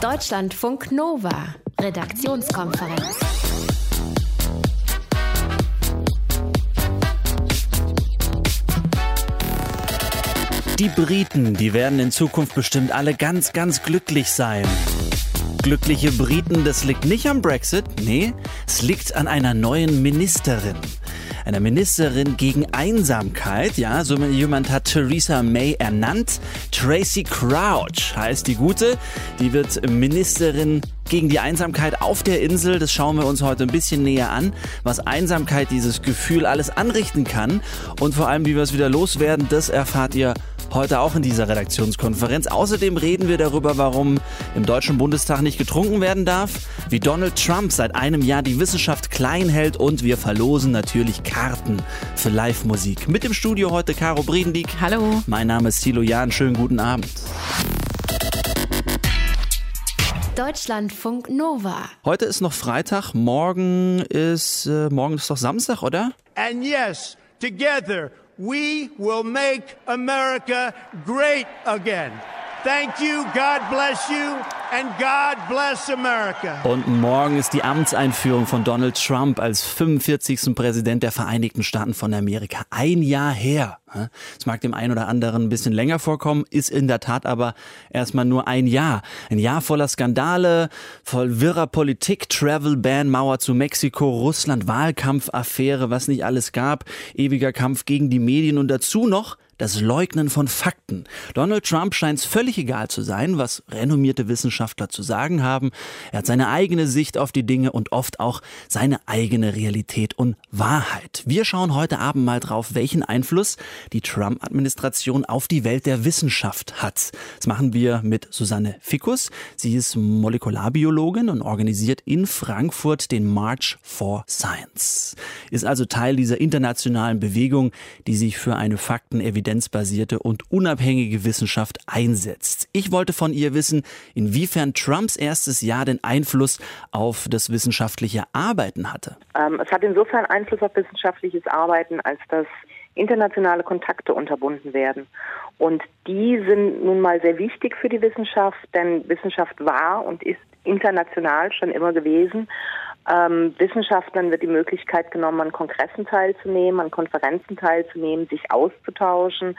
Deutschlandfunk Nova, Redaktionskonferenz. Die Briten, die werden in Zukunft bestimmt alle ganz, ganz glücklich sein. Glückliche Briten, das liegt nicht am Brexit, nee, es liegt an einer neuen Ministerin einer Ministerin gegen Einsamkeit. Ja, so jemand hat Theresa May ernannt. Tracy Crouch heißt die Gute. Die wird Ministerin gegen die Einsamkeit auf der Insel. Das schauen wir uns heute ein bisschen näher an, was Einsamkeit, dieses Gefühl alles anrichten kann und vor allem, wie wir es wieder loswerden, das erfahrt ihr heute auch in dieser Redaktionskonferenz. Außerdem reden wir darüber, warum im Deutschen Bundestag nicht getrunken werden darf, wie Donald Trump seit einem Jahr die Wissenschaft klein hält und wir verlosen natürlich Karten für Live-Musik. Mit im Studio heute Caro Briedendieck. Hallo. Mein Name ist Thilo Jahn. Schönen guten Abend. Deutschlandfunk Nova. Heute ist noch Freitag, morgen ist äh, morgen ist doch Samstag, oder? And yes, together we will make America great again. Thank you, God bless you, Und morgen ist die Amtseinführung von Donald Trump als 45. Präsident der Vereinigten Staaten von Amerika. Ein Jahr her. Es mag dem einen oder anderen ein bisschen länger vorkommen, ist in der Tat aber erstmal nur ein Jahr. Ein Jahr voller Skandale, voll wirrer Politik, Travel Ban, Mauer zu Mexiko, Russland, Wahlkampfaffäre, was nicht alles gab, ewiger Kampf gegen die Medien und dazu noch das Leugnen von Fakten. Donald Trump scheint es völlig egal zu sein, was renommierte Wissenschaftler zu sagen haben. Er hat seine eigene Sicht auf die Dinge und oft auch seine eigene Realität und Wahrheit. Wir schauen heute Abend mal drauf, welchen Einfluss die Trump-Administration auf die Welt der Wissenschaft hat. Das machen wir mit Susanne Fickus. Sie ist Molekularbiologin und organisiert in Frankfurt den March for Science. Ist also Teil dieser internationalen Bewegung, die sich für eine Faktenevidenz evidenzbasierte und unabhängige Wissenschaft einsetzt. Ich wollte von ihr wissen, inwiefern Trumps erstes Jahr den Einfluss auf das wissenschaftliche Arbeiten hatte. Ähm, es hat insofern Einfluss auf wissenschaftliches Arbeiten, als dass internationale Kontakte unterbunden werden. Und die sind nun mal sehr wichtig für die Wissenschaft, denn Wissenschaft war und ist international schon immer gewesen. Ähm, Wissenschaftlern wird die Möglichkeit genommen, an Kongressen teilzunehmen, an Konferenzen teilzunehmen, sich auszutauschen,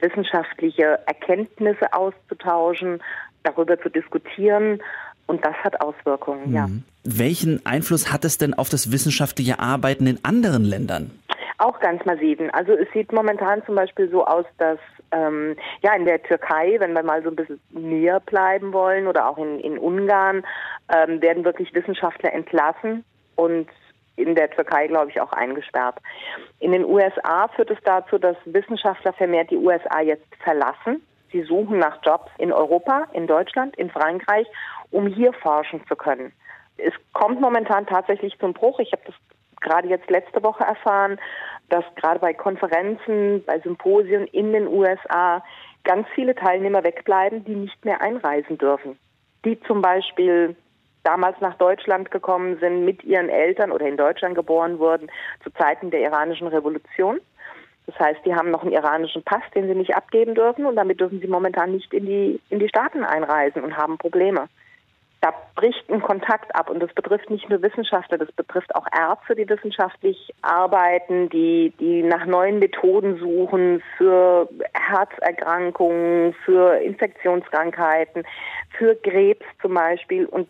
wissenschaftliche Erkenntnisse auszutauschen, darüber zu diskutieren. Und das hat Auswirkungen, mhm. ja. Welchen Einfluss hat es denn auf das wissenschaftliche Arbeiten in anderen Ländern? Auch ganz massiven. Also es sieht momentan zum Beispiel so aus, dass ähm, ja in der Türkei, wenn wir mal so ein bisschen näher bleiben wollen, oder auch in, in Ungarn, ähm, werden wirklich Wissenschaftler entlassen und in der Türkei, glaube ich, auch eingesperrt. In den USA führt es dazu, dass Wissenschaftler vermehrt die USA jetzt verlassen. Sie suchen nach Jobs in Europa, in Deutschland, in Frankreich, um hier forschen zu können. Es kommt momentan tatsächlich zum Bruch. Ich habe das gerade jetzt letzte Woche erfahren, dass gerade bei Konferenzen, bei Symposien in den USA ganz viele Teilnehmer wegbleiben, die nicht mehr einreisen dürfen. Die zum Beispiel damals nach Deutschland gekommen sind, mit ihren Eltern oder in Deutschland geboren wurden, zu Zeiten der iranischen Revolution. Das heißt, die haben noch einen iranischen Pass, den sie nicht abgeben dürfen und damit dürfen sie momentan nicht in die, in die Staaten einreisen und haben Probleme da bricht ein Kontakt ab. Und das betrifft nicht nur Wissenschaftler, das betrifft auch Ärzte, die wissenschaftlich arbeiten, die, die nach neuen Methoden suchen für Herzerkrankungen, für Infektionskrankheiten, für Krebs zum Beispiel. Und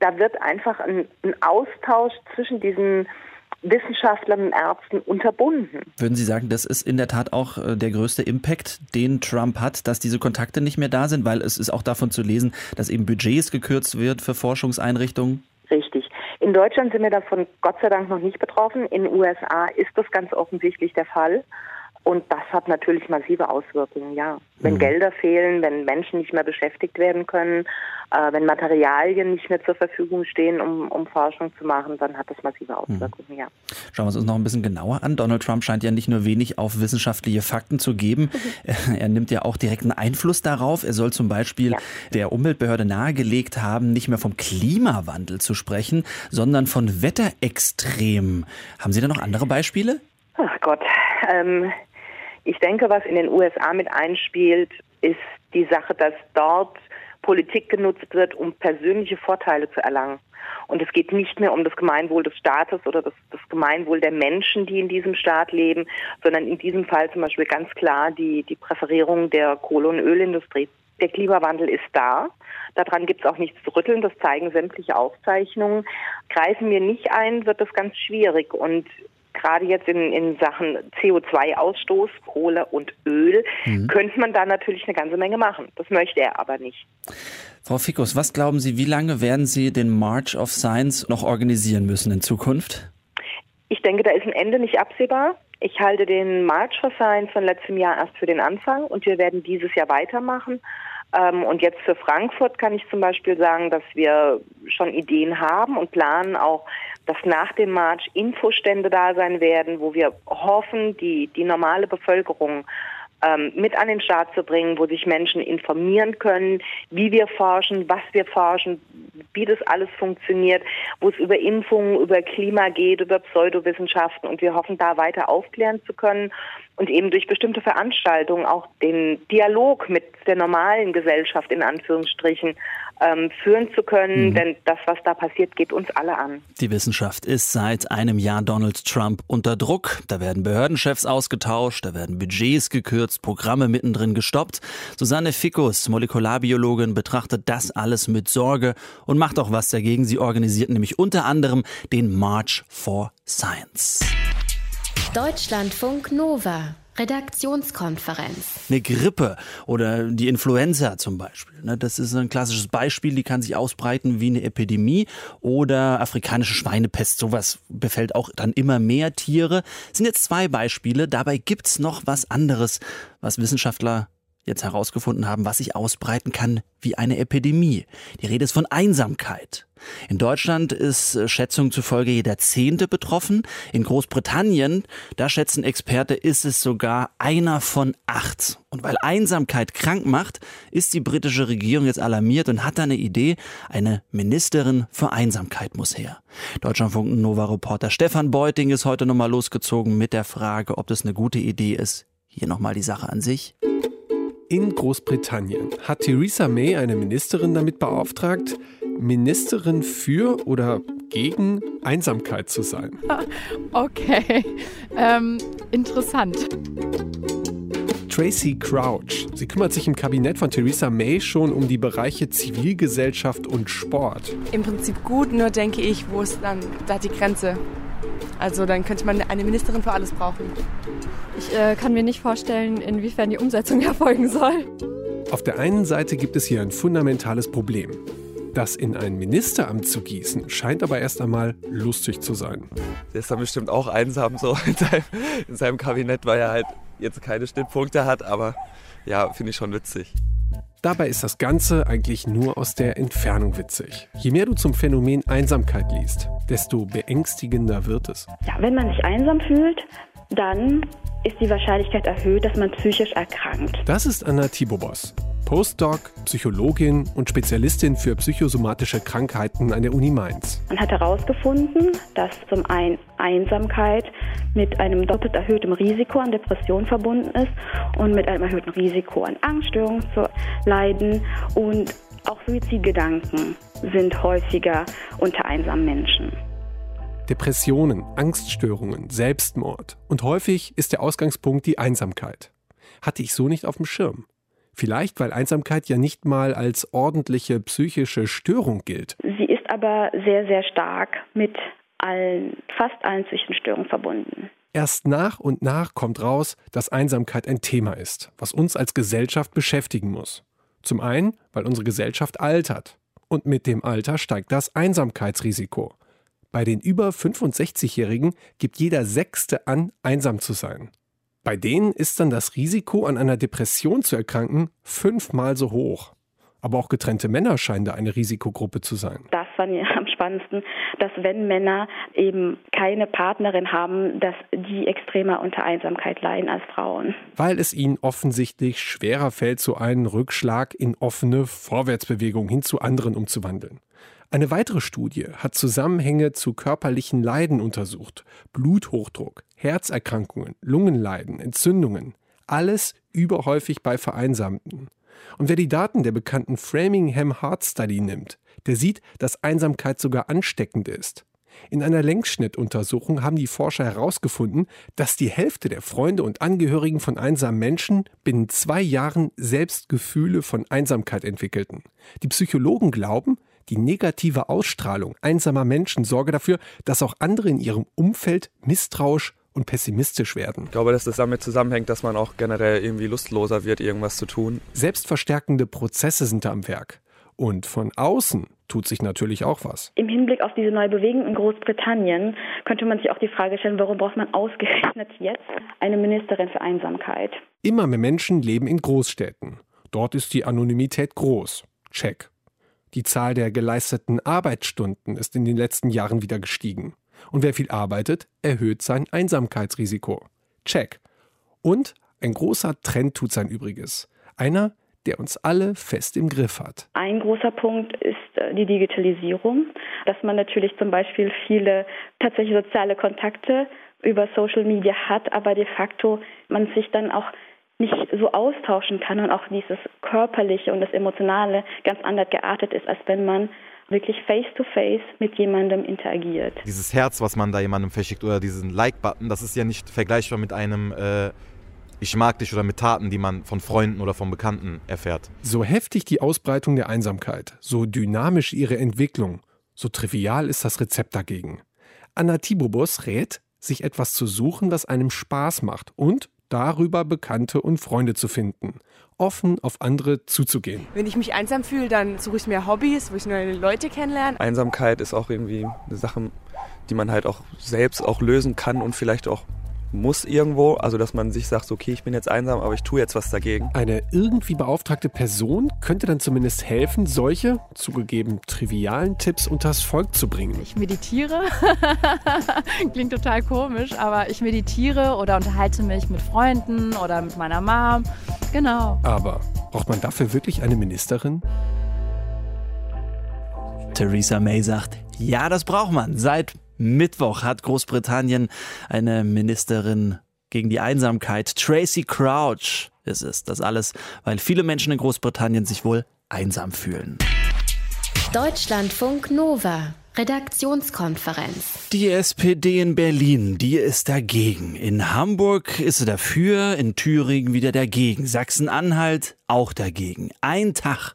da wird einfach ein, ein Austausch zwischen diesen Wissenschaftlern und Ärzten unterbunden. Würden Sie sagen, das ist in der Tat auch äh, der größte Impact, den Trump hat, dass diese Kontakte nicht mehr da sind? Weil es ist auch davon zu lesen, dass eben Budgets gekürzt wird für Forschungseinrichtungen. Richtig. In Deutschland sind wir davon Gott sei Dank noch nicht betroffen. In den USA ist das ganz offensichtlich der Fall. Und das hat natürlich massive Auswirkungen, ja. Wenn mhm. Gelder fehlen, wenn Menschen nicht mehr beschäftigt werden können, äh, wenn Materialien nicht mehr zur Verfügung stehen, um, um Forschung zu machen, dann hat das massive mhm. Auswirkungen, mhm. ja. Schauen wir uns das noch ein bisschen genauer an. Donald Trump scheint ja nicht nur wenig auf wissenschaftliche Fakten zu geben, mhm. er nimmt ja auch direkten Einfluss darauf. Er soll zum Beispiel ja. der Umweltbehörde nahegelegt haben, nicht mehr vom Klimawandel zu sprechen, sondern von Wetterextremen. Haben Sie da noch andere Beispiele? Ach Gott, ähm, ich denke, was in den USA mit einspielt, ist die Sache, dass dort Politik genutzt wird, um persönliche Vorteile zu erlangen. Und es geht nicht mehr um das Gemeinwohl des Staates oder das, das Gemeinwohl der Menschen, die in diesem Staat leben, sondern in diesem Fall zum Beispiel ganz klar die, die Präferierung der Kohle- und Ölindustrie. Der Klimawandel ist da. Daran gibt es auch nichts zu rütteln. Das zeigen sämtliche Aufzeichnungen. Greifen wir nicht ein, wird das ganz schwierig. Und gerade jetzt in, in Sachen CO2-Ausstoß, Kohle und Öl, mhm. könnte man da natürlich eine ganze Menge machen. Das möchte er aber nicht. Frau Fikus, was glauben Sie, wie lange werden Sie den March of Science noch organisieren müssen in Zukunft? Ich denke, da ist ein Ende nicht absehbar. Ich halte den March for Science von letztem Jahr erst für den Anfang und wir werden dieses Jahr weitermachen. Ähm, und jetzt für Frankfurt kann ich zum Beispiel sagen, dass wir schon Ideen haben und planen auch, dass nach dem March Infostände da sein werden, wo wir hoffen, die, die normale Bevölkerung ähm, mit an den Start zu bringen, wo sich Menschen informieren können, wie wir forschen, was wir forschen, wie das alles funktioniert, wo es über Impfungen, über Klima geht, über Pseudowissenschaften. Und wir hoffen, da weiter aufklären zu können und eben durch bestimmte Veranstaltungen auch den Dialog mit der normalen Gesellschaft in Anführungsstrichen ähm, führen zu können, mhm. denn das, was da passiert, geht uns alle an. Die Wissenschaft ist seit einem Jahr Donald Trump unter Druck. Da werden Behördenchefs ausgetauscht, da werden Budgets gekürzt, Programme mittendrin gestoppt. Susanne Fickus, Molekularbiologin, betrachtet das alles mit Sorge und macht auch was dagegen. Sie organisiert nämlich unter anderem den March for Science. Deutschlandfunk Nova Redaktionskonferenz. Eine Grippe oder die Influenza zum Beispiel. Ne, das ist ein klassisches Beispiel, die kann sich ausbreiten wie eine Epidemie oder afrikanische Schweinepest. Sowas befällt auch dann immer mehr Tiere. Das sind jetzt zwei Beispiele. Dabei gibt's noch was anderes, was Wissenschaftler jetzt herausgefunden haben, was sich ausbreiten kann wie eine Epidemie. Die Rede ist von Einsamkeit. In Deutschland ist äh, Schätzung zufolge jeder Zehnte betroffen. In Großbritannien, da schätzen Experte, ist es sogar einer von acht. Und weil Einsamkeit krank macht, ist die britische Regierung jetzt alarmiert und hat da eine Idee. Eine Ministerin für Einsamkeit muss her. Deutschlandfunk Nova Reporter Stefan Beuting ist heute nochmal losgezogen mit der Frage, ob das eine gute Idee ist. Hier nochmal die Sache an sich. In Großbritannien hat Theresa May eine Ministerin damit beauftragt, Ministerin für oder gegen Einsamkeit zu sein. Okay, ähm, interessant. Tracy Crouch. Sie kümmert sich im Kabinett von Theresa May schon um die Bereiche Zivilgesellschaft und Sport. Im Prinzip gut, nur denke ich, wo ist dann da die Grenze? Also dann könnte man eine Ministerin für alles brauchen. Ich äh, kann mir nicht vorstellen, inwiefern die Umsetzung erfolgen soll. Auf der einen Seite gibt es hier ein fundamentales Problem. Das in ein Ministeramt zu gießen, scheint aber erst einmal lustig zu sein. Der ist dann bestimmt auch einsam so in seinem, in seinem Kabinett, weil er halt jetzt keine Schnittpunkte hat, aber ja, finde ich schon witzig. Dabei ist das Ganze eigentlich nur aus der Entfernung witzig. Je mehr du zum Phänomen Einsamkeit liest, desto beängstigender wird es. Ja, wenn man sich einsam fühlt, dann ist die Wahrscheinlichkeit erhöht, dass man psychisch erkrankt. Das ist Anna Tibobos. Postdoc, Psychologin und Spezialistin für psychosomatische Krankheiten an der Uni Mainz. Man hat herausgefunden, dass zum einen Einsamkeit mit einem doppelt erhöhten Risiko an Depression verbunden ist und mit einem erhöhten Risiko an Angststörungen zu leiden und auch Suizidgedanken sind häufiger unter einsamen Menschen. Depressionen, Angststörungen, Selbstmord und häufig ist der Ausgangspunkt die Einsamkeit. Hatte ich so nicht auf dem Schirm. Vielleicht, weil Einsamkeit ja nicht mal als ordentliche psychische Störung gilt. Sie ist aber sehr, sehr stark mit allen, fast allen psychischen Störungen verbunden. Erst nach und nach kommt raus, dass Einsamkeit ein Thema ist, was uns als Gesellschaft beschäftigen muss. Zum einen, weil unsere Gesellschaft altert. Und mit dem Alter steigt das Einsamkeitsrisiko. Bei den über 65-Jährigen gibt jeder Sechste an, einsam zu sein. Bei denen ist dann das Risiko, an einer Depression zu erkranken, fünfmal so hoch. Aber auch getrennte Männer scheinen da eine Risikogruppe zu sein. Das fand ich am spannendsten, dass wenn Männer eben keine Partnerin haben, dass die extremer unter Einsamkeit leiden als Frauen. Weil es ihnen offensichtlich schwerer fällt, so einen Rückschlag in offene Vorwärtsbewegung hin zu anderen umzuwandeln. Eine weitere Studie hat Zusammenhänge zu körperlichen Leiden untersucht. Bluthochdruck, Herzerkrankungen, Lungenleiden, Entzündungen. Alles überhäufig bei Vereinsamten. Und wer die Daten der bekannten Framingham Heart Study nimmt, der sieht, dass Einsamkeit sogar ansteckend ist. In einer Längsschnittuntersuchung haben die Forscher herausgefunden, dass die Hälfte der Freunde und Angehörigen von einsamen Menschen binnen zwei Jahren selbst Gefühle von Einsamkeit entwickelten. Die Psychologen glauben, die negative Ausstrahlung einsamer Menschen sorge dafür, dass auch andere in ihrem Umfeld misstrauisch und pessimistisch werden. Ich glaube, dass das damit zusammenhängt, dass man auch generell irgendwie lustloser wird, irgendwas zu tun. Selbstverstärkende Prozesse sind da am Werk. Und von außen tut sich natürlich auch was. Im Hinblick auf diese neue Bewegung in Großbritannien könnte man sich auch die Frage stellen, warum braucht man ausgerechnet jetzt eine Ministerin für Einsamkeit? Immer mehr Menschen leben in Großstädten. Dort ist die Anonymität groß. Check. Die Zahl der geleisteten Arbeitsstunden ist in den letzten Jahren wieder gestiegen. Und wer viel arbeitet, erhöht sein Einsamkeitsrisiko. Check. Und ein großer Trend tut sein Übriges. Einer, der uns alle fest im Griff hat. Ein großer Punkt ist äh, die Digitalisierung, dass man natürlich zum Beispiel viele tatsächlich soziale Kontakte über Social Media hat, aber de facto man sich dann auch nicht so austauschen kann und auch dieses körperliche und das emotionale ganz anders geartet ist, als wenn man wirklich face-to-face -face mit jemandem interagiert. Dieses Herz, was man da jemandem verschickt oder diesen Like-Button, das ist ja nicht vergleichbar mit einem äh, Ich mag dich oder mit Taten, die man von Freunden oder von Bekannten erfährt. So heftig die Ausbreitung der Einsamkeit, so dynamisch ihre Entwicklung, so trivial ist das Rezept dagegen. Anna Tibobos rät, sich etwas zu suchen, was einem Spaß macht und darüber Bekannte und Freunde zu finden, offen auf andere zuzugehen. Wenn ich mich einsam fühle, dann suche ich mir Hobbys, wo ich neue Leute kennenlerne. Einsamkeit ist auch irgendwie eine Sache, die man halt auch selbst auch lösen kann und vielleicht auch muss irgendwo, also dass man sich sagt, okay, ich bin jetzt einsam, aber ich tue jetzt was dagegen. Eine irgendwie beauftragte Person könnte dann zumindest helfen, solche, zugegeben trivialen Tipps unters Volk zu bringen. Ich meditiere, klingt total komisch, aber ich meditiere oder unterhalte mich mit Freunden oder mit meiner Mom. Genau. Aber braucht man dafür wirklich eine Ministerin? Theresa May sagt, ja, das braucht man. Seit Mittwoch hat Großbritannien eine Ministerin gegen die Einsamkeit. Tracy Crouch ist es. Das alles, weil viele Menschen in Großbritannien sich wohl einsam fühlen. Deutschlandfunk Nova. Redaktionskonferenz. Die SPD in Berlin, die ist dagegen. In Hamburg ist sie dafür, in Thüringen wieder dagegen. Sachsen-Anhalt auch dagegen. Ein Tag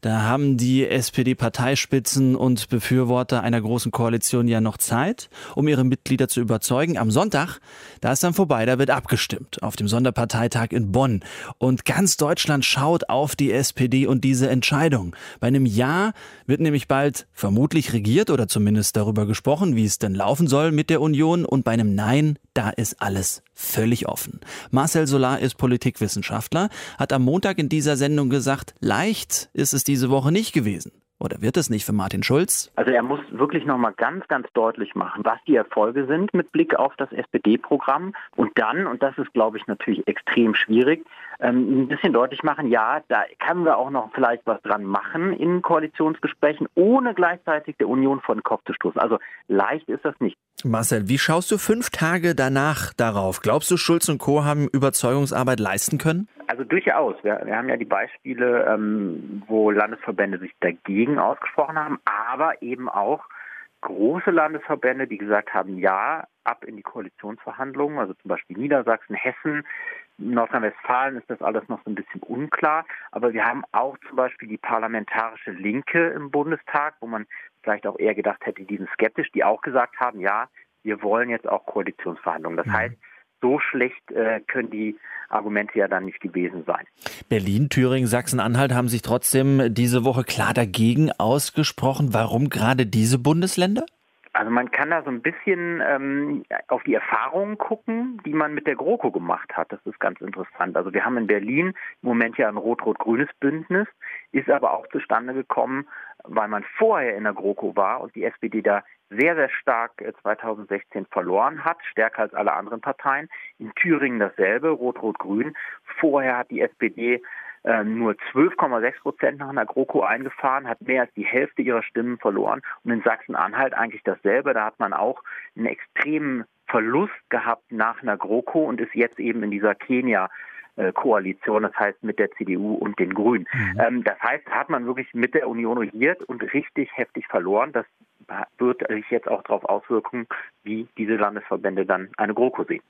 da haben die SPD-Parteispitzen und Befürworter einer großen Koalition ja noch Zeit, um ihre Mitglieder zu überzeugen. Am Sonntag, da ist dann vorbei, da wird abgestimmt auf dem Sonderparteitag in Bonn. Und ganz Deutschland schaut auf die SPD und diese Entscheidung. Bei einem Ja wird nämlich bald vermutlich regiert oder zumindest darüber gesprochen, wie es denn laufen soll mit der Union. Und bei einem Nein, da ist alles völlig offen. Marcel Solar ist Politikwissenschaftler, hat am Montag in dieser Sendung gesagt, leicht ist es diese Woche nicht gewesen. Oder wird es nicht für Martin Schulz? Also er muss wirklich nochmal ganz, ganz deutlich machen, was die Erfolge sind mit Blick auf das SPD-Programm. Und dann, und das ist, glaube ich, natürlich extrem schwierig, ähm, ein bisschen deutlich machen, ja, da können wir auch noch vielleicht was dran machen in Koalitionsgesprächen, ohne gleichzeitig der Union vor den Kopf zu stoßen. Also leicht ist das nicht. Marcel, wie schaust du fünf Tage danach darauf? Glaubst du, Schulz und Co. haben Überzeugungsarbeit leisten können? Also durchaus. Wir, wir haben ja die Beispiele, ähm, wo Landesverbände sich dagegen ausgesprochen haben, aber eben auch große Landesverbände, die gesagt haben, ja, ab in die Koalitionsverhandlungen, also zum Beispiel Niedersachsen, Hessen, Nordrhein-Westfalen ist das alles noch so ein bisschen unklar. Aber wir haben auch zum Beispiel die parlamentarische Linke im Bundestag, wo man vielleicht auch eher gedacht hätte, die sind skeptisch, die auch gesagt haben, ja, wir wollen jetzt auch Koalitionsverhandlungen. Das mhm. heißt, so schlecht äh, können die Argumente ja dann nicht gewesen sein. Berlin, Thüringen, Sachsen-Anhalt haben sich trotzdem diese Woche klar dagegen ausgesprochen. Warum gerade diese Bundesländer? Also man kann da so ein bisschen ähm, auf die Erfahrungen gucken, die man mit der GroKo gemacht hat. Das ist ganz interessant. Also wir haben in Berlin im Moment ja ein rot-rot-grünes Bündnis, ist aber auch zustande gekommen, weil man vorher in der GroKo war und die SPD da sehr, sehr stark 2016 äh, verloren hat, stärker als alle anderen Parteien. In Thüringen dasselbe, Rot-Rot-Grün. Vorher hat die SPD nur 12,6 Prozent nach einer GroKo eingefahren, hat mehr als die Hälfte ihrer Stimmen verloren. Und in Sachsen-Anhalt eigentlich dasselbe. Da hat man auch einen extremen Verlust gehabt nach einer GroKo und ist jetzt eben in dieser Kenia Koalition, das heißt mit der CDU und den Grünen. Mhm. Ähm, das heißt, hat man wirklich mit der Union regiert und richtig heftig verloren. Das wird sich jetzt auch darauf auswirken, wie diese Landesverbände dann eine GroKo sehen.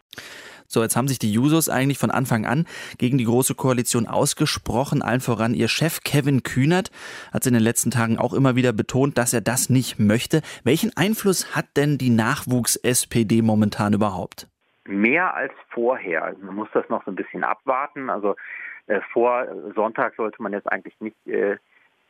So, jetzt haben sich die Jusos eigentlich von Anfang an gegen die Große Koalition ausgesprochen. Allen voran ihr Chef Kevin Kühnert hat in den letzten Tagen auch immer wieder betont, dass er das nicht möchte. Welchen Einfluss hat denn die Nachwuchs-SPD momentan überhaupt? Mehr als vorher. Also man muss das noch so ein bisschen abwarten. Also äh, vor Sonntag sollte man jetzt eigentlich nicht äh,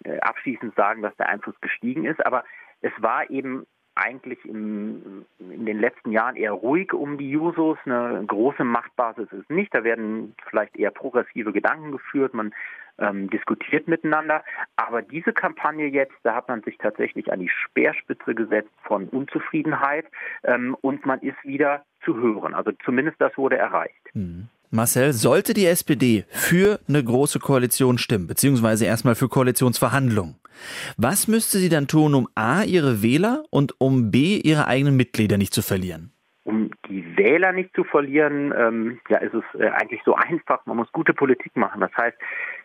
äh abschließend sagen, dass der Einfluss gestiegen ist. Aber es war eben eigentlich im, in den letzten Jahren eher ruhig um die Jusos. Eine große Machtbasis ist nicht. Da werden vielleicht eher progressive Gedanken geführt. Man ähm, diskutiert miteinander. Aber diese Kampagne jetzt, da hat man sich tatsächlich an die Speerspitze gesetzt von Unzufriedenheit ähm, und man ist wieder zu hören. Also zumindest das wurde erreicht. Mhm. Marcel, sollte die SPD für eine große Koalition stimmen, beziehungsweise erstmal für Koalitionsverhandlungen, was müsste sie dann tun, um A, ihre Wähler und um B, ihre eigenen Mitglieder nicht zu verlieren? Um die Wähler nicht zu verlieren, ähm, ja, ist es äh, eigentlich so einfach. Man muss gute Politik machen. Das heißt,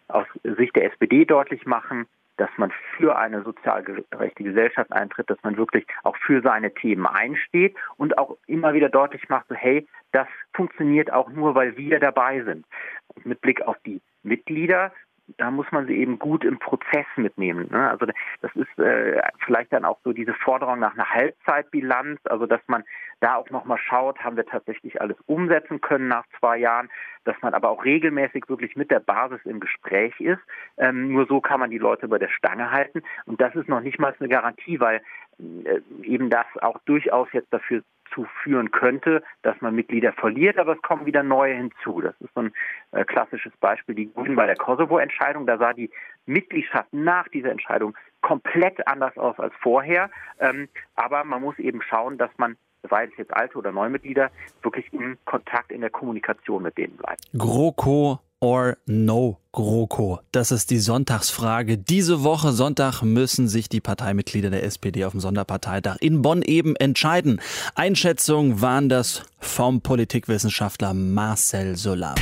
aus Sicht der SPD deutlich machen, dass man für eine sozial gerechte Gesellschaft eintritt, dass man wirklich auch für seine Themen einsteht und auch immer wieder deutlich macht, so, hey, das funktioniert auch nur, weil wir dabei sind. Und mit Blick auf die Mitglieder da muss man sie eben gut im Prozess mitnehmen. Ne? Also das ist äh, vielleicht dann auch so diese Forderung nach einer Halbzeitbilanz, also dass man da auch nochmal schaut, haben wir tatsächlich alles umsetzen können nach zwei Jahren, dass man aber auch regelmäßig wirklich mit der Basis im Gespräch ist. Ähm, nur so kann man die Leute bei der Stange halten. Und das ist noch nicht mal eine Garantie, weil äh, eben das auch durchaus jetzt dafür dazu führen könnte, dass man Mitglieder verliert, aber es kommen wieder neue hinzu. Das ist so ein äh, klassisches Beispiel, die Grünen bei der Kosovo-Entscheidung. Da sah die Mitgliedschaft nach dieser Entscheidung komplett anders aus als vorher. Ähm, aber man muss eben schauen, dass man sei es jetzt alte oder neue Mitglieder, wirklich in Kontakt in der Kommunikation mit denen bleibt. GroKo or no GroKo? Das ist die Sonntagsfrage. Diese Woche Sonntag müssen sich die Parteimitglieder der SPD auf dem Sonderparteitag in Bonn eben entscheiden. Einschätzungen waren das vom Politikwissenschaftler Marcel Solar.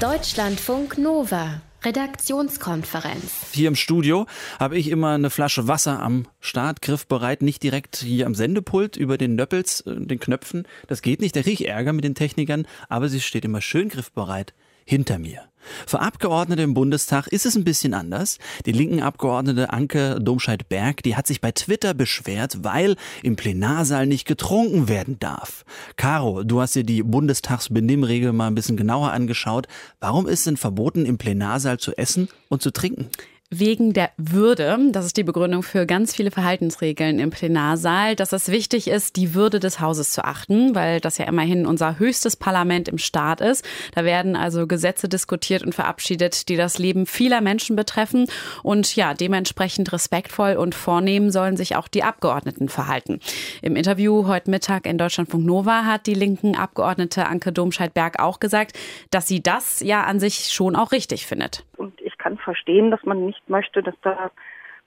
Deutschlandfunk Nova. Redaktionskonferenz. Hier im Studio habe ich immer eine Flasche Wasser am Start, griffbereit, nicht direkt hier am Sendepult über den Nöppels, äh, den Knöpfen. Das geht nicht, da kriege ich Ärger mit den Technikern, aber sie steht immer schön griffbereit hinter mir. Für Abgeordnete im Bundestag ist es ein bisschen anders. Die linken Abgeordnete Anke Domscheit-Berg, die hat sich bei Twitter beschwert, weil im Plenarsaal nicht getrunken werden darf. Caro, du hast dir die Bundestagsbenimmregel mal ein bisschen genauer angeschaut. Warum ist denn verboten, im Plenarsaal zu essen und zu trinken? Wegen der Würde. Das ist die Begründung für ganz viele Verhaltensregeln im Plenarsaal, dass es wichtig ist, die Würde des Hauses zu achten, weil das ja immerhin unser höchstes Parlament im Staat ist. Da werden also Gesetze diskutiert und verabschiedet, die das Leben vieler Menschen betreffen. Und ja, dementsprechend respektvoll und vornehm sollen sich auch die Abgeordneten verhalten. Im Interview heute Mittag in Deutschlandfunk Nova hat die linken Abgeordnete Anke Domscheit-Berg auch gesagt, dass sie das ja an sich schon auch richtig findet. Und kann verstehen, dass man nicht möchte, dass da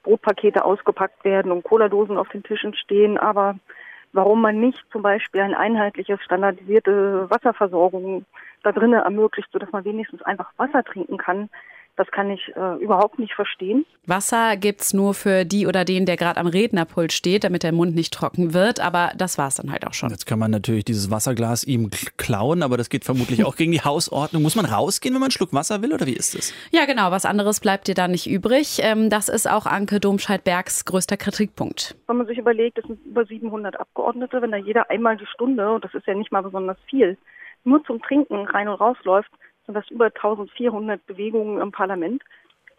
Brotpakete ausgepackt werden und Cola-Dosen auf den Tischen stehen, aber warum man nicht zum Beispiel eine einheitliche, standardisierte Wasserversorgung da drinnen ermöglicht, sodass man wenigstens einfach Wasser trinken kann, das kann ich äh, überhaupt nicht verstehen. Wasser gibt's nur für die oder den, der gerade am Rednerpult steht, damit der Mund nicht trocken wird. Aber das war's dann halt auch schon. Jetzt kann man natürlich dieses Wasserglas ihm klauen, aber das geht vermutlich auch gegen die Hausordnung. Muss man rausgehen, wenn man einen Schluck Wasser will oder wie ist es? Ja, genau. Was anderes bleibt dir da nicht übrig. Ähm, das ist auch Anke Domscheit-Bergs größter Kritikpunkt. Wenn man sich überlegt, es sind über 700 Abgeordnete, wenn da jeder einmal die Stunde, und das ist ja nicht mal besonders viel, nur zum Trinken rein und rausläuft, sind das über 1400 Bewegungen im Parlament.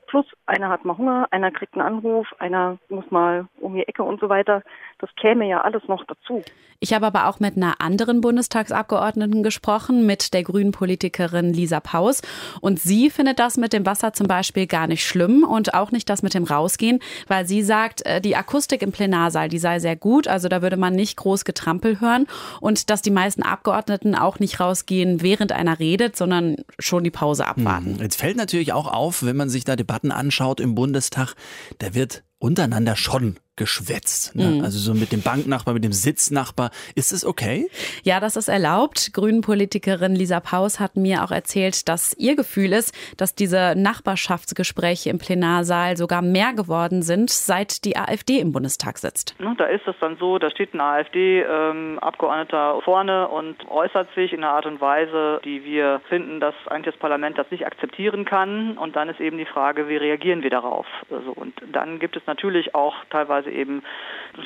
Plus einer hat mal Hunger, einer kriegt einen Anruf, einer muss mal um die Ecke und so weiter. Das käme ja alles noch dazu. Ich habe aber auch mit einer anderen Bundestagsabgeordneten gesprochen, mit der grünen Politikerin Lisa Paus. Und sie findet das mit dem Wasser zum Beispiel gar nicht schlimm und auch nicht das mit dem Rausgehen, weil sie sagt, äh, die Akustik im Plenarsaal, die sei sehr gut. Also da würde man nicht groß Getrampel hören und dass die meisten Abgeordneten auch nicht rausgehen, während einer redet, sondern schon die Pause abwarten. Hm. Jetzt fällt natürlich auch auf, wenn man sich da Debatten anschaut im Bundestag, da wird untereinander schon geschwätzt. Ne? Mhm. Also so mit dem Banknachbar, mit dem Sitznachbar. Ist es okay? Ja, das ist erlaubt. Grünen-Politikerin Lisa Paus hat mir auch erzählt, dass ihr Gefühl ist, dass diese Nachbarschaftsgespräche im Plenarsaal sogar mehr geworden sind, seit die AfD im Bundestag sitzt. Da ist es dann so, da steht ein AfD-Abgeordneter vorne und äußert sich in einer Art und Weise, die wir finden, dass eigentlich das Parlament das nicht akzeptieren kann. Und dann ist eben die Frage, wie reagieren wir darauf? Also, und dann gibt es natürlich auch teilweise beziehungsweise eben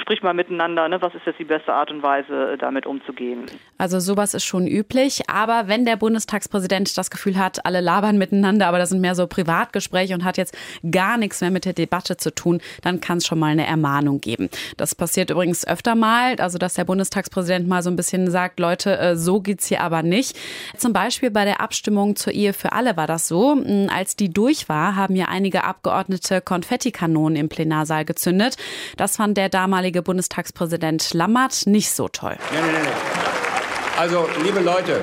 sprich mal miteinander, ne, was ist jetzt die beste Art und Weise, äh, damit umzugehen. Also sowas ist schon üblich, aber wenn der Bundestagspräsident das Gefühl hat, alle labern miteinander, aber das sind mehr so Privatgespräche und hat jetzt gar nichts mehr mit der Debatte zu tun, dann kann es schon mal eine Ermahnung geben. Das passiert übrigens öfter mal, also dass der Bundestagspräsident mal so ein bisschen sagt, Leute, äh, so geht's hier aber nicht. Zum Beispiel bei der Abstimmung zur Ehe für alle war das so. Hm, als die durch war, haben ja einige Abgeordnete Konfettikanonen im Plenarsaal gezündet. Das fand der damalige Bundestagspräsident Lammert nicht so toll. Nee, nee, nee. Also, liebe Leute,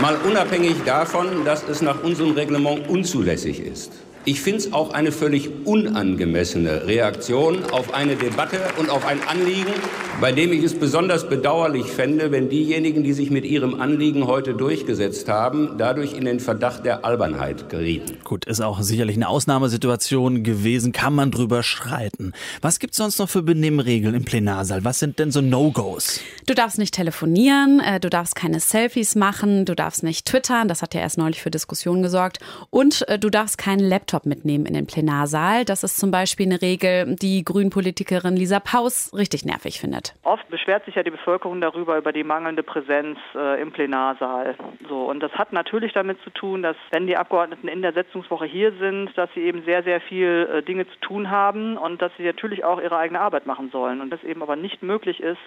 mal unabhängig davon, dass es nach unserem Reglement unzulässig ist. Ich finde es auch eine völlig unangemessene Reaktion auf eine Debatte und auf ein Anliegen, bei dem ich es besonders bedauerlich fände, wenn diejenigen, die sich mit ihrem Anliegen heute durchgesetzt haben, dadurch in den Verdacht der Albernheit gerieten. Gut, ist auch sicherlich eine Ausnahmesituation gewesen, kann man drüber schreiten. Was gibt es sonst noch für Benimmregeln im Plenarsaal? Was sind denn so No-Gos? Du darfst nicht telefonieren, äh, du darfst keine Selfies machen, du darfst nicht twittern, das hat ja erst neulich für Diskussionen gesorgt, und äh, du darfst keinen Laptop Laptop mitnehmen in den Plenarsaal. Das ist zum Beispiel eine Regel, die Grünpolitikerin Lisa Paus richtig nervig findet. Oft beschwert sich ja die Bevölkerung darüber, über die mangelnde Präsenz äh, im Plenarsaal. So, und das hat natürlich damit zu tun, dass wenn die Abgeordneten in der Sitzungswoche hier sind, dass sie eben sehr, sehr viel äh, Dinge zu tun haben und dass sie natürlich auch ihre eigene Arbeit machen sollen. Und das eben aber nicht möglich ist,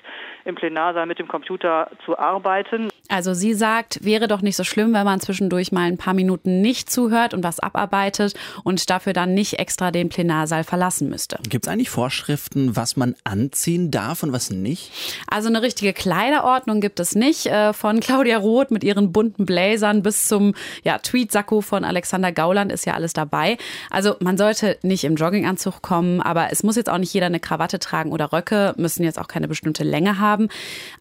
im Plenarsaal mit dem Computer zu arbeiten. Also sie sagt, wäre doch nicht so schlimm, wenn man zwischendurch mal ein paar Minuten nicht zuhört und was abarbeitet und dafür dann nicht extra den Plenarsaal verlassen müsste. Gibt es eigentlich Vorschriften, was man anziehen darf und was nicht? Also eine richtige Kleiderordnung gibt es nicht. Äh, von Claudia Roth mit ihren bunten Bläsern bis zum ja, Tweetsacko von Alexander Gauland ist ja alles dabei. Also man sollte nicht im Jogginganzug kommen, aber es muss jetzt auch nicht jeder eine Krawatte tragen oder Röcke, müssen jetzt auch keine bestimmte Länge haben.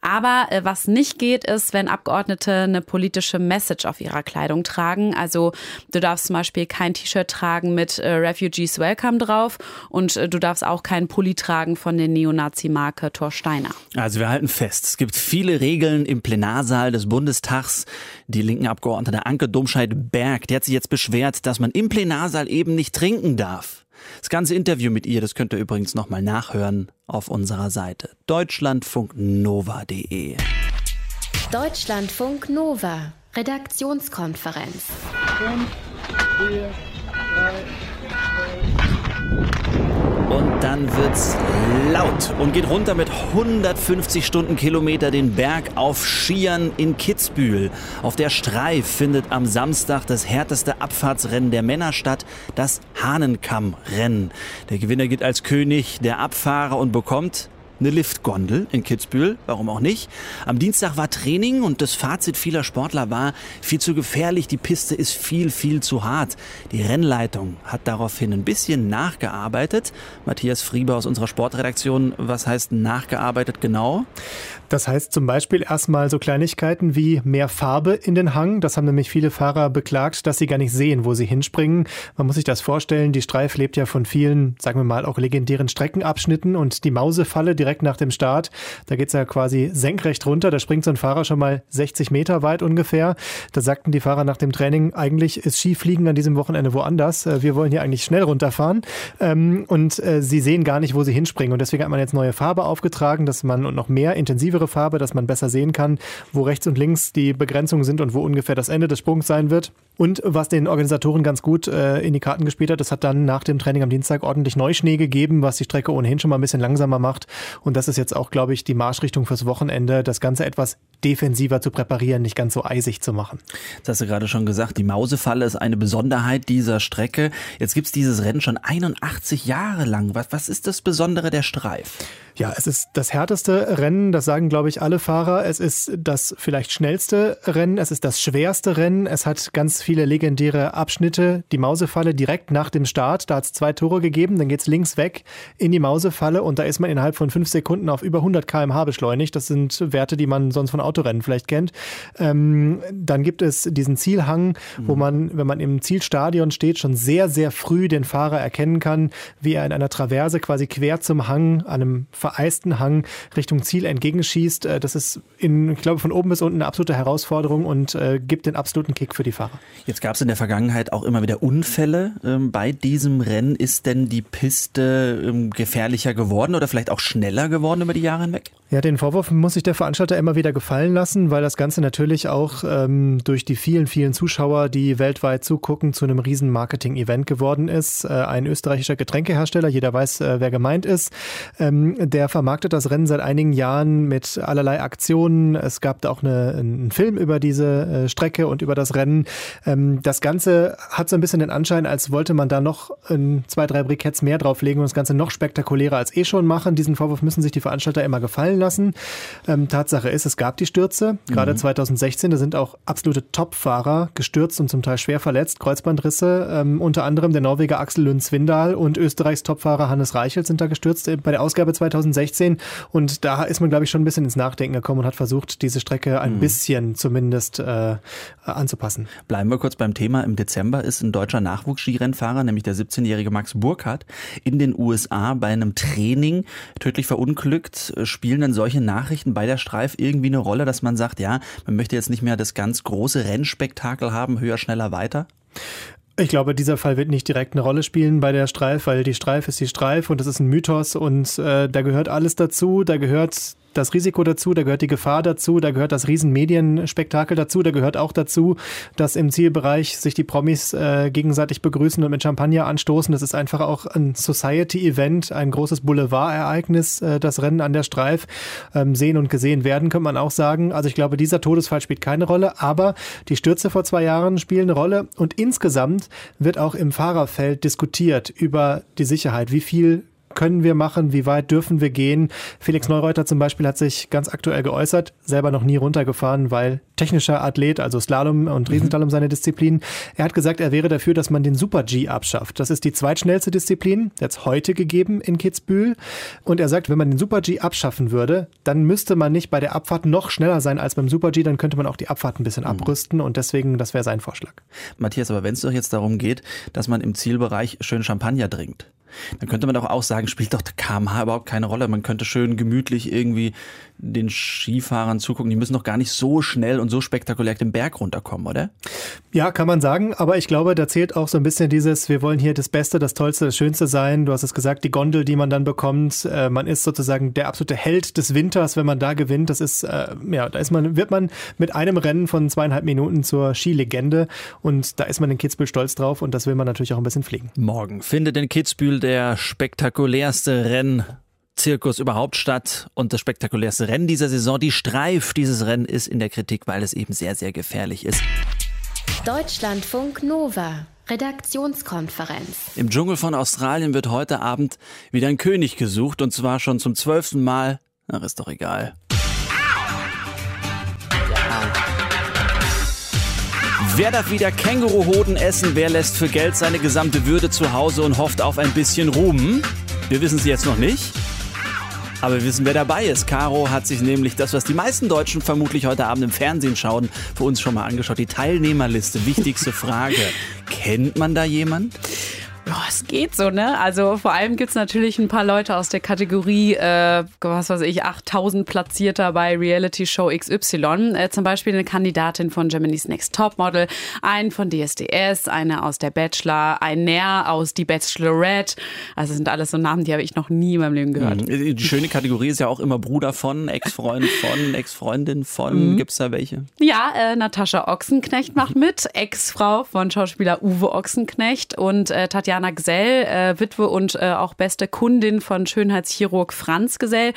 Aber äh, was nicht geht, ist, wenn Abgeordnete eine politische Message auf ihrer Kleidung tragen. Also du darfst zum Beispiel kein T-Shirt tragen mit äh, Refugees Welcome drauf und äh, du darfst auch keinen Pulli tragen von der Neonazi-Marke Thor Steiner. Also wir halten fest, es gibt viele Regeln im Plenarsaal des Bundestags. Die linken Abgeordnete Anke Domscheit-Berg, die hat sich jetzt beschwert, dass man im Plenarsaal eben nicht trinken darf. Das ganze Interview mit ihr, das könnt ihr übrigens nochmal nachhören auf unserer Seite deutschlandfunknova.de. Deutschlandfunk Nova, Redaktionskonferenz. Fünf, vier, und dann wird's laut und geht runter mit 150 Stundenkilometer den Berg auf Skiern in Kitzbühel. Auf der Streif findet am Samstag das härteste Abfahrtsrennen der Männer statt, das Hahnenkammrennen. Der Gewinner geht als König der Abfahrer und bekommt eine Liftgondel in Kitzbühel, warum auch nicht. Am Dienstag war Training und das Fazit vieler Sportler war, viel zu gefährlich, die Piste ist viel, viel zu hart. Die Rennleitung hat daraufhin ein bisschen nachgearbeitet. Matthias Frieber aus unserer Sportredaktion, was heißt nachgearbeitet genau? Das heißt zum Beispiel erstmal so Kleinigkeiten wie mehr Farbe in den Hang. Das haben nämlich viele Fahrer beklagt, dass sie gar nicht sehen, wo sie hinspringen. Man muss sich das vorstellen, die Streif lebt ja von vielen, sagen wir mal, auch legendären Streckenabschnitten und die Mausefalle direkt nach dem Start, da geht's ja quasi senkrecht runter. Da springt so ein Fahrer schon mal 60 Meter weit ungefähr. Da sagten die Fahrer nach dem Training, eigentlich ist Skifliegen an diesem Wochenende woanders. Äh, wir wollen hier eigentlich schnell runterfahren. Ähm, und äh, sie sehen gar nicht, wo sie hinspringen. Und deswegen hat man jetzt neue Farbe aufgetragen, dass man noch mehr intensive intensivere Farbe, dass man besser sehen kann, wo rechts und links die Begrenzungen sind und wo ungefähr das Ende des Sprungs sein wird. Und was den Organisatoren ganz gut äh, in die Karten gespielt hat, es hat dann nach dem Training am Dienstag ordentlich Neuschnee gegeben, was die Strecke ohnehin schon mal ein bisschen langsamer macht. Und das ist jetzt auch, glaube ich, die Marschrichtung fürs Wochenende, das Ganze etwas defensiver zu präparieren, nicht ganz so eisig zu machen. Das hast du gerade schon gesagt, die Mausefalle ist eine Besonderheit dieser Strecke. Jetzt gibt es dieses Rennen schon 81 Jahre lang. Was, was ist das Besondere der Streif? Ja, es ist das härteste Rennen, das sagen, glaube ich, alle Fahrer. Es ist das vielleicht schnellste Rennen, es ist das schwerste Rennen. Es hat ganz viele legendäre Abschnitte. Die Mausefalle direkt nach dem Start, da hat es zwei Tore gegeben, dann geht es links weg in die Mausefalle und da ist man innerhalb von fünf Sekunden auf über 100 km/h beschleunigt. Das sind Werte, die man sonst von Autorennen vielleicht kennt. Ähm, dann gibt es diesen Zielhang, mhm. wo man, wenn man im Zielstadion steht, schon sehr, sehr früh den Fahrer erkennen kann, wie er in einer Traverse quasi quer zum Hang, einem vereisten Hang Richtung Ziel entgegenschießt. Äh, das ist in, ich glaube, von oben bis unten eine absolute Herausforderung und äh, gibt den absoluten Kick für die Fahrer. Jetzt gab es in der Vergangenheit auch immer wieder Unfälle ähm, bei diesem Rennen. Ist denn die Piste ähm, gefährlicher geworden oder vielleicht auch schneller geworden über die Jahre hinweg? Ja, den Vorwurf muss sich der Veranstalter immer wieder gefallen lassen, weil das Ganze natürlich auch ähm, durch die vielen, vielen Zuschauer, die weltweit zugucken, zu einem riesen Marketing-Event geworden ist. Äh, ein österreichischer Getränkehersteller, jeder weiß, äh, wer gemeint ist, ähm, der vermarktet das Rennen seit einigen Jahren mit allerlei Aktionen. Es gab auch eine, einen Film über diese äh, Strecke und über das Rennen. Ähm, das Ganze hat so ein bisschen den Anschein, als wollte man da noch ein, zwei, drei Briketts mehr drauflegen und das Ganze noch spektakulärer als eh schon machen. Diesen Vorwurf müssen sich die Veranstalter immer gefallen lassen. Ähm, Tatsache ist, es gab die Stürze, gerade mhm. 2016. Da sind auch absolute Top-Fahrer gestürzt und zum Teil schwer verletzt, Kreuzbandrisse. Ähm, unter anderem der Norweger Axel Lund Swindal und Österreichs Topfahrer Hannes Reichelt sind da gestürzt bei der Ausgabe 2016. Und da ist man, glaube ich, schon ein bisschen ins Nachdenken gekommen und hat versucht, diese Strecke ein mhm. bisschen zumindest äh, anzupassen. Bleiben wir kurz beim Thema. Im Dezember ist ein deutscher Nachwuchsskirennfahrer, nämlich der 17-jährige Max Burkhardt, in den USA bei einem Training tödlich verunglückt. Spielen dann solche Nachrichten bei der Streif irgendwie eine Rolle, dass man sagt, ja, man möchte jetzt nicht mehr das ganz große Rennspektakel haben, höher, schneller, weiter? Ich glaube, dieser Fall wird nicht direkt eine Rolle spielen bei der Streif, weil die Streif ist die Streif und das ist ein Mythos und äh, da gehört alles dazu. Da gehört das Risiko dazu, da gehört die Gefahr dazu, da gehört das Riesenmedienspektakel dazu, da gehört auch dazu, dass im Zielbereich sich die Promis äh, gegenseitig begrüßen und mit Champagner anstoßen. Das ist einfach auch ein Society-Event, ein großes Boulevard-Ereignis, äh, das Rennen an der Streif. Ähm, sehen und gesehen werden, könnte man auch sagen. Also ich glaube, dieser Todesfall spielt keine Rolle, aber die Stürze vor zwei Jahren spielen eine Rolle und insgesamt wird auch im Fahrerfeld diskutiert über die Sicherheit. Wie viel können wir machen, wie weit dürfen wir gehen. Felix Neureuter zum Beispiel hat sich ganz aktuell geäußert, selber noch nie runtergefahren, weil technischer Athlet, also Slalom und mhm. Riesenslalom seine Disziplin. Er hat gesagt, er wäre dafür, dass man den Super G abschafft. Das ist die zweitschnellste Disziplin, jetzt heute gegeben in Kitzbühel. Und er sagt, wenn man den Super G abschaffen würde, dann müsste man nicht bei der Abfahrt noch schneller sein als beim Super G, dann könnte man auch die Abfahrt ein bisschen mhm. abrüsten und deswegen, das wäre sein Vorschlag. Matthias, aber wenn es doch jetzt darum geht, dass man im Zielbereich schön Champagner trinkt, dann könnte man doch auch sagen, spielt doch der kmh überhaupt keine Rolle. Man könnte schön gemütlich irgendwie den Skifahrern zugucken. Die müssen doch gar nicht so schnell und so spektakulär den Berg runterkommen, oder? Ja, kann man sagen. Aber ich glaube, da zählt auch so ein bisschen dieses, wir wollen hier das Beste, das Tollste, das Schönste sein. Du hast es gesagt, die Gondel, die man dann bekommt. Äh, man ist sozusagen der absolute Held des Winters, wenn man da gewinnt. Das ist, äh, ja, da ist man, wird man mit einem Rennen von zweieinhalb Minuten zur Skilegende. Und da ist man in Kitzbühel stolz drauf. Und das will man natürlich auch ein bisschen pflegen. Morgen findet in Kitzbühel der spektakulärste Renn Zirkus überhaupt statt und das spektakulärste Rennen dieser Saison, die Streif dieses Rennen ist in der Kritik, weil es eben sehr, sehr gefährlich ist. Deutschlandfunk Nova. Redaktionskonferenz. Im Dschungel von Australien wird heute Abend wieder ein König gesucht und zwar schon zum zwölften Mal. Ach, ist doch egal. Wer darf wieder Känguruhoden essen? Wer lässt für Geld seine gesamte Würde zu Hause und hofft auf ein bisschen Ruhm? Wir wissen es jetzt noch nicht. Aber wir wissen, wer dabei ist. Caro hat sich nämlich das, was die meisten Deutschen vermutlich heute Abend im Fernsehen schauen, für uns schon mal angeschaut. Die Teilnehmerliste. Wichtigste Frage. Kennt man da jemand? Ja, es geht so, ne? Also vor allem gibt es natürlich ein paar Leute aus der Kategorie, äh, was weiß ich, 8000 Platzierter bei Reality Show XY. Äh, zum Beispiel eine Kandidatin von Germany's Next Topmodel, einen von DSDS, eine aus der Bachelor, ein Näher aus Die Bachelorette. Also sind alles so Namen, die habe ich noch nie in meinem Leben gehört. Mhm. Die schöne Kategorie ist ja auch immer Bruder von, Ex-Freund von, Ex-Freundin von. Mhm. Gibt es da welche? Ja, äh, Natascha Ochsenknecht macht mit, Ex-Frau von Schauspieler Uwe Ochsenknecht und äh, Tatjana Jana Gsell, äh, Witwe und äh, auch beste Kundin von Schönheitschirurg Franz Gesell.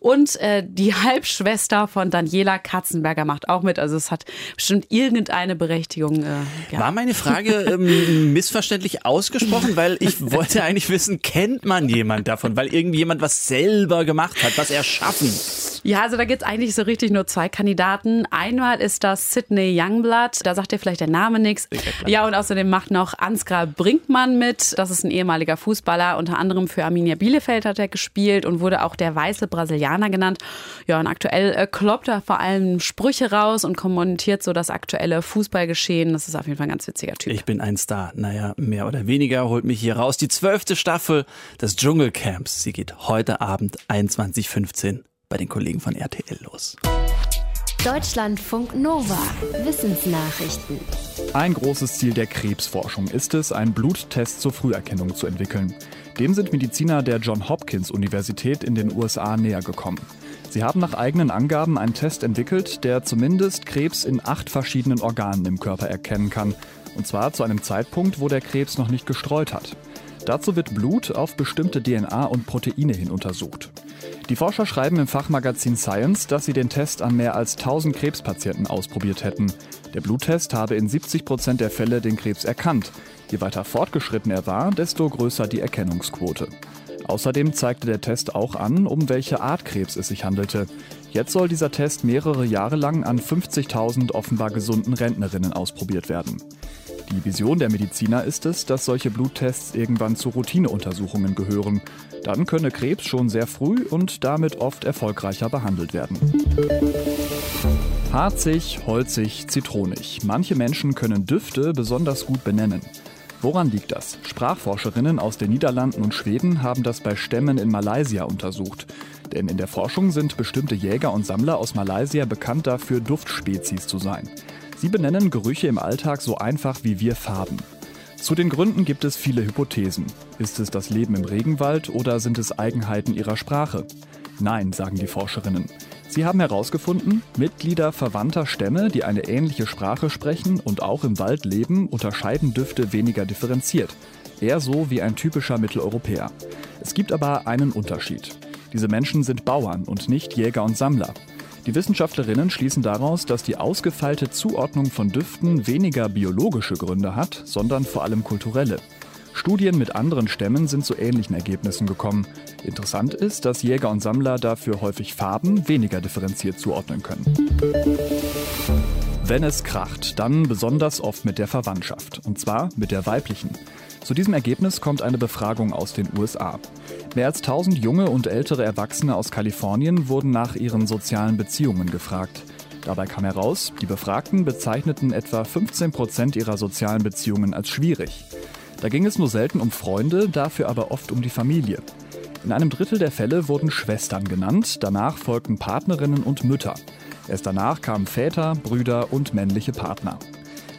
Und äh, die Halbschwester von Daniela Katzenberger macht auch mit. Also es hat bestimmt irgendeine Berechtigung. Äh, ja. War meine Frage ähm, missverständlich ausgesprochen? Weil ich wollte eigentlich wissen, kennt man jemand davon? Weil irgendjemand was selber gemacht hat, was erschaffen. Ja, also da gibt es eigentlich so richtig nur zwei Kandidaten. Einmal ist das Sidney Youngblood, da sagt dir vielleicht der Name nichts. Ja, und außerdem macht noch Ansgar Brinkmann mit. Das ist ein ehemaliger Fußballer, unter anderem für Arminia Bielefeld hat er gespielt und wurde auch der weiße Brasilianer genannt. Ja, und aktuell äh, kloppt er vor allem Sprüche raus und kommentiert so das aktuelle Fußballgeschehen. Das ist auf jeden Fall ein ganz witziger Typ. Ich bin ein Star. Naja, mehr oder weniger holt mich hier raus. Die zwölfte Staffel des Dschungelcamps. Sie geht heute Abend 21.15 bei den Kollegen von RTL los. Deutschlandfunk Nova. Wissensnachrichten. Ein großes Ziel der Krebsforschung ist es, einen Bluttest zur Früherkennung zu entwickeln. Dem sind Mediziner der John Hopkins Universität in den USA näher gekommen. Sie haben nach eigenen Angaben einen Test entwickelt, der zumindest Krebs in acht verschiedenen Organen im Körper erkennen kann. Und zwar zu einem Zeitpunkt, wo der Krebs noch nicht gestreut hat. Dazu wird Blut auf bestimmte DNA und Proteine hin untersucht. Die Forscher schreiben im Fachmagazin Science, dass sie den Test an mehr als 1000 Krebspatienten ausprobiert hätten. Der Bluttest habe in 70 Prozent der Fälle den Krebs erkannt. Je weiter fortgeschritten er war, desto größer die Erkennungsquote. Außerdem zeigte der Test auch an, um welche Art Krebs es sich handelte. Jetzt soll dieser Test mehrere Jahre lang an 50.000 offenbar gesunden Rentnerinnen ausprobiert werden. Die Vision der Mediziner ist es, dass solche Bluttests irgendwann zu Routineuntersuchungen gehören. Dann könne Krebs schon sehr früh und damit oft erfolgreicher behandelt werden. Harzig, holzig, zitronig. Manche Menschen können Düfte besonders gut benennen. Woran liegt das? Sprachforscherinnen aus den Niederlanden und Schweden haben das bei Stämmen in Malaysia untersucht. Denn in der Forschung sind bestimmte Jäger und Sammler aus Malaysia bekannt dafür, Duftspezies zu sein. Sie benennen Gerüche im Alltag so einfach wie wir Farben. Zu den Gründen gibt es viele Hypothesen. Ist es das Leben im Regenwald oder sind es Eigenheiten ihrer Sprache? Nein, sagen die Forscherinnen. Sie haben herausgefunden, Mitglieder verwandter Stämme, die eine ähnliche Sprache sprechen und auch im Wald leben, unterscheiden Düfte weniger differenziert. Eher so wie ein typischer Mitteleuropäer. Es gibt aber einen Unterschied. Diese Menschen sind Bauern und nicht Jäger und Sammler. Die Wissenschaftlerinnen schließen daraus, dass die ausgefeilte Zuordnung von Düften weniger biologische Gründe hat, sondern vor allem kulturelle. Studien mit anderen Stämmen sind zu ähnlichen Ergebnissen gekommen. Interessant ist, dass Jäger und Sammler dafür häufig Farben weniger differenziert zuordnen können. Wenn es kracht, dann besonders oft mit der Verwandtschaft, und zwar mit der weiblichen. Zu diesem Ergebnis kommt eine Befragung aus den USA. Mehr als 1000 junge und ältere Erwachsene aus Kalifornien wurden nach ihren sozialen Beziehungen gefragt. Dabei kam heraus, die Befragten bezeichneten etwa 15 Prozent ihrer sozialen Beziehungen als schwierig. Da ging es nur selten um Freunde, dafür aber oft um die Familie. In einem Drittel der Fälle wurden Schwestern genannt, danach folgten Partnerinnen und Mütter. Erst danach kamen Väter, Brüder und männliche Partner.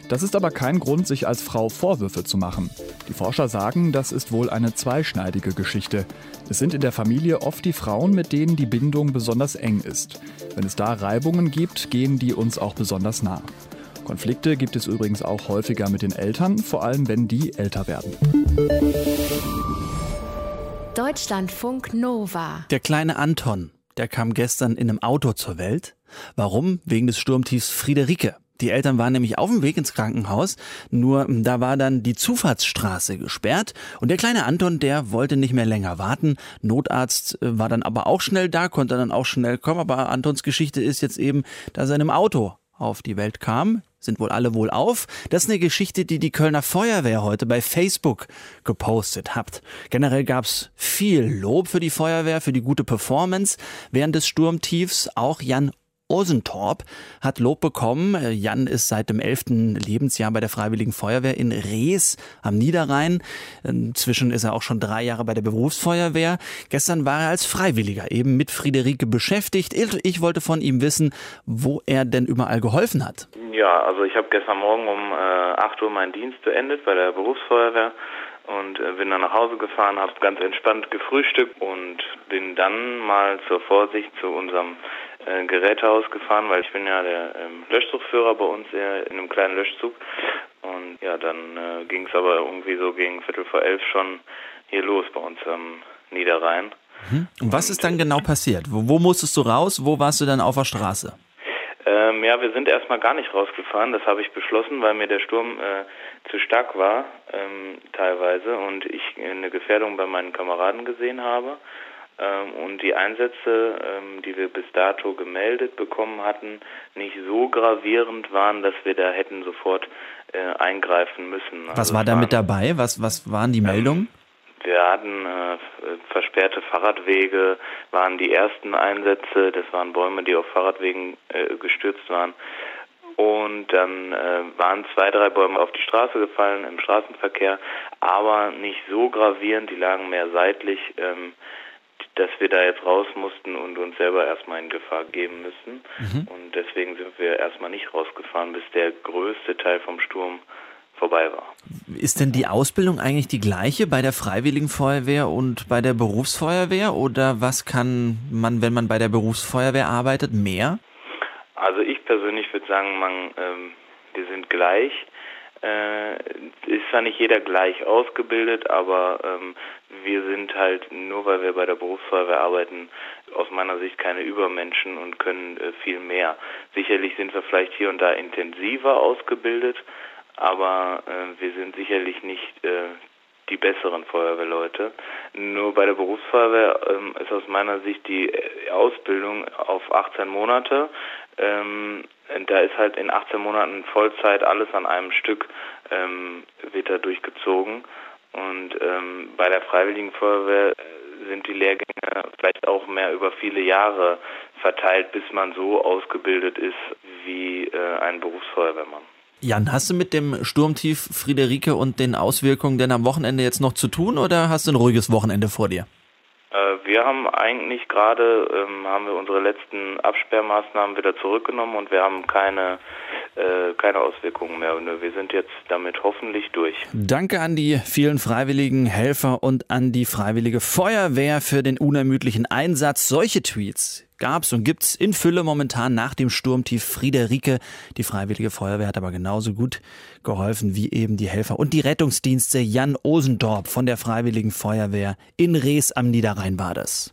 Das ist aber kein Grund, sich als Frau Vorwürfe zu machen. Die Forscher sagen, das ist wohl eine zweischneidige Geschichte. Es sind in der Familie oft die Frauen, mit denen die Bindung besonders eng ist. Wenn es da Reibungen gibt, gehen die uns auch besonders nah. Konflikte gibt es übrigens auch häufiger mit den Eltern, vor allem wenn die älter werden. Deutschlandfunk Nova. Der kleine Anton, der kam gestern in einem Auto zur Welt. Warum? Wegen des Sturmtiefs Friederike. Die Eltern waren nämlich auf dem Weg ins Krankenhaus, nur da war dann die Zufahrtsstraße gesperrt und der kleine Anton, der wollte nicht mehr länger warten. Notarzt äh, war dann aber auch schnell da, konnte dann auch schnell kommen, aber Antons Geschichte ist jetzt eben, dass er in einem Auto auf die Welt kam, sind wohl alle wohl auf. Das ist eine Geschichte, die die Kölner Feuerwehr heute bei Facebook gepostet hat. Generell gab's viel Lob für die Feuerwehr, für die gute Performance während des Sturmtiefs. Auch Jan Osentorp hat Lob bekommen. Äh, Jan ist seit dem elften Lebensjahr bei der Freiwilligen Feuerwehr in Rees am Niederrhein. Inzwischen ist er auch schon drei Jahre bei der Berufsfeuerwehr. Gestern war er als Freiwilliger eben mit Friederike beschäftigt. Ich wollte von ihm wissen, wo er denn überall geholfen hat. Ja, also ich habe gestern Morgen um äh, 8 Uhr meinen Dienst beendet bei der Berufsfeuerwehr und äh, bin dann nach Hause gefahren, habe ganz entspannt gefrühstückt und bin dann mal zur Vorsicht zu unserem äh, Gerätehaus gefahren, weil ich bin ja der ähm, Löschzugführer bei uns äh, in einem kleinen Löschzug Und ja, dann äh, ging es aber irgendwie so gegen Viertel vor elf schon hier los bei uns am Niederrhein. Mhm. Und was ist dann genau passiert? Wo, wo musstest du raus? Wo warst du dann auf der Straße? Ähm, ja, wir sind erstmal gar nicht rausgefahren. Das habe ich beschlossen, weil mir der Sturm äh, zu stark war, ähm, teilweise, und ich eine Gefährdung bei meinen Kameraden gesehen habe. Ähm, und die Einsätze, ähm, die wir bis dato gemeldet bekommen hatten, nicht so gravierend waren, dass wir da hätten sofort äh, eingreifen müssen. Was also war da mit dabei? Was, was waren die Meldungen? Wir hatten äh, versperrte Fahrradwege, waren die ersten Einsätze. Das waren Bäume, die auf Fahrradwegen äh, gestürzt waren. Und dann äh, waren zwei, drei Bäume auf die Straße gefallen im Straßenverkehr, aber nicht so gravierend, die lagen mehr seitlich. Ähm, dass wir da jetzt raus mussten und uns selber erstmal in Gefahr geben müssen. Mhm. Und deswegen sind wir erstmal nicht rausgefahren, bis der größte Teil vom Sturm vorbei war. Ist denn die Ausbildung eigentlich die gleiche bei der Freiwilligen Feuerwehr und bei der Berufsfeuerwehr? Oder was kann man, wenn man bei der Berufsfeuerwehr arbeitet, mehr? Also ich persönlich würde sagen, man, ähm, wir sind gleich. Äh, ist zwar nicht jeder gleich ausgebildet, aber ähm, wir sind halt, nur weil wir bei der Berufsfeuerwehr arbeiten, aus meiner Sicht keine Übermenschen und können äh, viel mehr. Sicherlich sind wir vielleicht hier und da intensiver ausgebildet, aber äh, wir sind sicherlich nicht äh, die besseren Feuerwehrleute. Nur bei der Berufsfeuerwehr ähm, ist aus meiner Sicht die äh, Ausbildung auf 18 Monate. Ähm, da ist halt in 18 Monaten Vollzeit alles an einem Stück ähm, wird da durchgezogen. Und ähm, bei der Freiwilligen Feuerwehr äh, sind die Lehrgänge vielleicht auch mehr über viele Jahre verteilt, bis man so ausgebildet ist wie äh, ein Berufsfeuerwehrmann. Jan, hast du mit dem Sturmtief Friederike und den Auswirkungen denn am Wochenende jetzt noch zu tun oder hast du ein ruhiges Wochenende vor dir? Äh, wir haben eigentlich gerade, ähm, haben wir unsere letzten Absperrmaßnahmen wieder zurückgenommen und wir haben keine, äh, keine Auswirkungen mehr. Wir sind jetzt damit hoffentlich durch. Danke an die vielen freiwilligen Helfer und an die freiwillige Feuerwehr für den unermüdlichen Einsatz. Solche Tweets gab's und gibt's in Fülle momentan nach dem Sturmtief Friederike. Die Freiwillige Feuerwehr hat aber genauso gut geholfen wie eben die Helfer und die Rettungsdienste. Jan Osendorp von der Freiwilligen Feuerwehr in Rees am Niederrhein war das.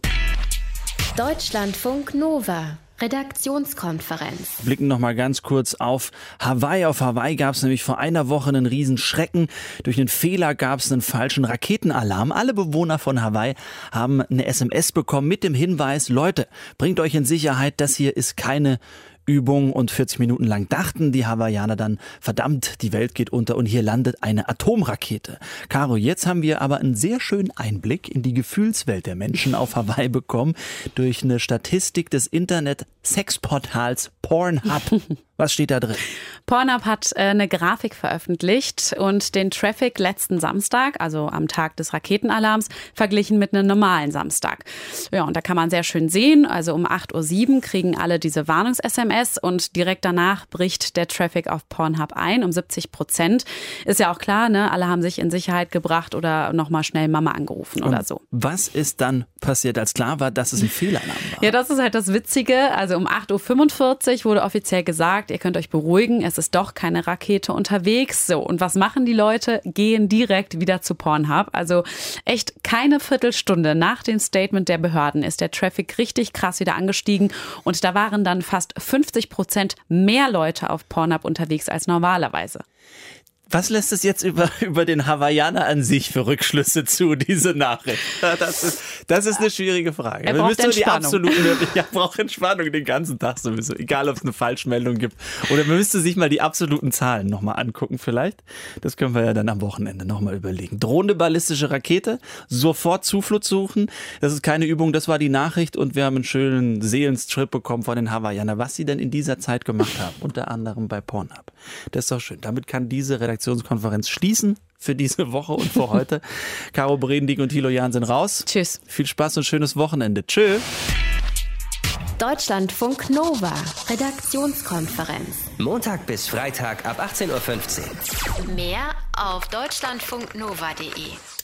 Deutschlandfunk Nova Redaktionskonferenz. Blicken noch mal ganz kurz auf Hawaii. Auf Hawaii gab es nämlich vor einer Woche einen Riesenschrecken. Durch einen Fehler gab es einen falschen Raketenalarm. Alle Bewohner von Hawaii haben eine SMS bekommen mit dem Hinweis, Leute, bringt euch in Sicherheit, das hier ist keine Übung und 40 Minuten lang dachten die Hawaiianer dann, verdammt, die Welt geht unter und hier landet eine Atomrakete. Caro, jetzt haben wir aber einen sehr schönen Einblick in die Gefühlswelt der Menschen auf Hawaii bekommen durch eine Statistik des Internet-Sexportals Pornhub. Was steht da drin? Pornhub hat äh, eine Grafik veröffentlicht und den Traffic letzten Samstag, also am Tag des Raketenalarms, verglichen mit einem normalen Samstag. Ja, und da kann man sehr schön sehen, also um 8.07 Uhr kriegen alle diese Warnungs-SMS und direkt danach bricht der Traffic auf Pornhub ein um 70 Prozent. Ist ja auch klar, ne? alle haben sich in Sicherheit gebracht oder nochmal schnell Mama angerufen und oder so. Was ist dann passiert, als klar war, dass es ein Fehlalarm war? Ja, das ist halt das Witzige. Also um 8.45 Uhr wurde offiziell gesagt, sagt, ihr könnt euch beruhigen, es ist doch keine Rakete unterwegs. So, und was machen die Leute? Gehen direkt wieder zu Pornhub. Also echt keine Viertelstunde nach dem Statement der Behörden ist der Traffic richtig krass wieder angestiegen und da waren dann fast 50 Prozent mehr Leute auf Pornhub unterwegs als normalerweise. Was lässt es jetzt über, über den Hawaiianer an sich für Rückschlüsse zu, diese Nachricht? Das ist, das ist eine schwierige Frage. Er braucht die Entspannung. absoluten, ja, braucht Entspannung den ganzen Tag sowieso, egal ob es eine Falschmeldung gibt. Oder man müsste sich mal die absoluten Zahlen nochmal angucken vielleicht. Das können wir ja dann am Wochenende nochmal überlegen. Drohende ballistische Rakete, sofort Zuflucht suchen. Das ist keine Übung, das war die Nachricht und wir haben einen schönen Seelenstrip bekommen von den Hawaiianern, was sie denn in dieser Zeit gemacht haben. Unter anderem bei Pornhub. Das ist doch schön. Damit kann diese Redaktion Redaktionskonferenz schließen für diese Woche und für heute. Caro Bredendieck und Thilo Jahn sind raus. Tschüss. Viel Spaß und schönes Wochenende. Tschö. Deutschlandfunk Nova. Redaktionskonferenz. Montag bis Freitag ab 18.15 Uhr. Mehr auf deutschlandfunknova.de.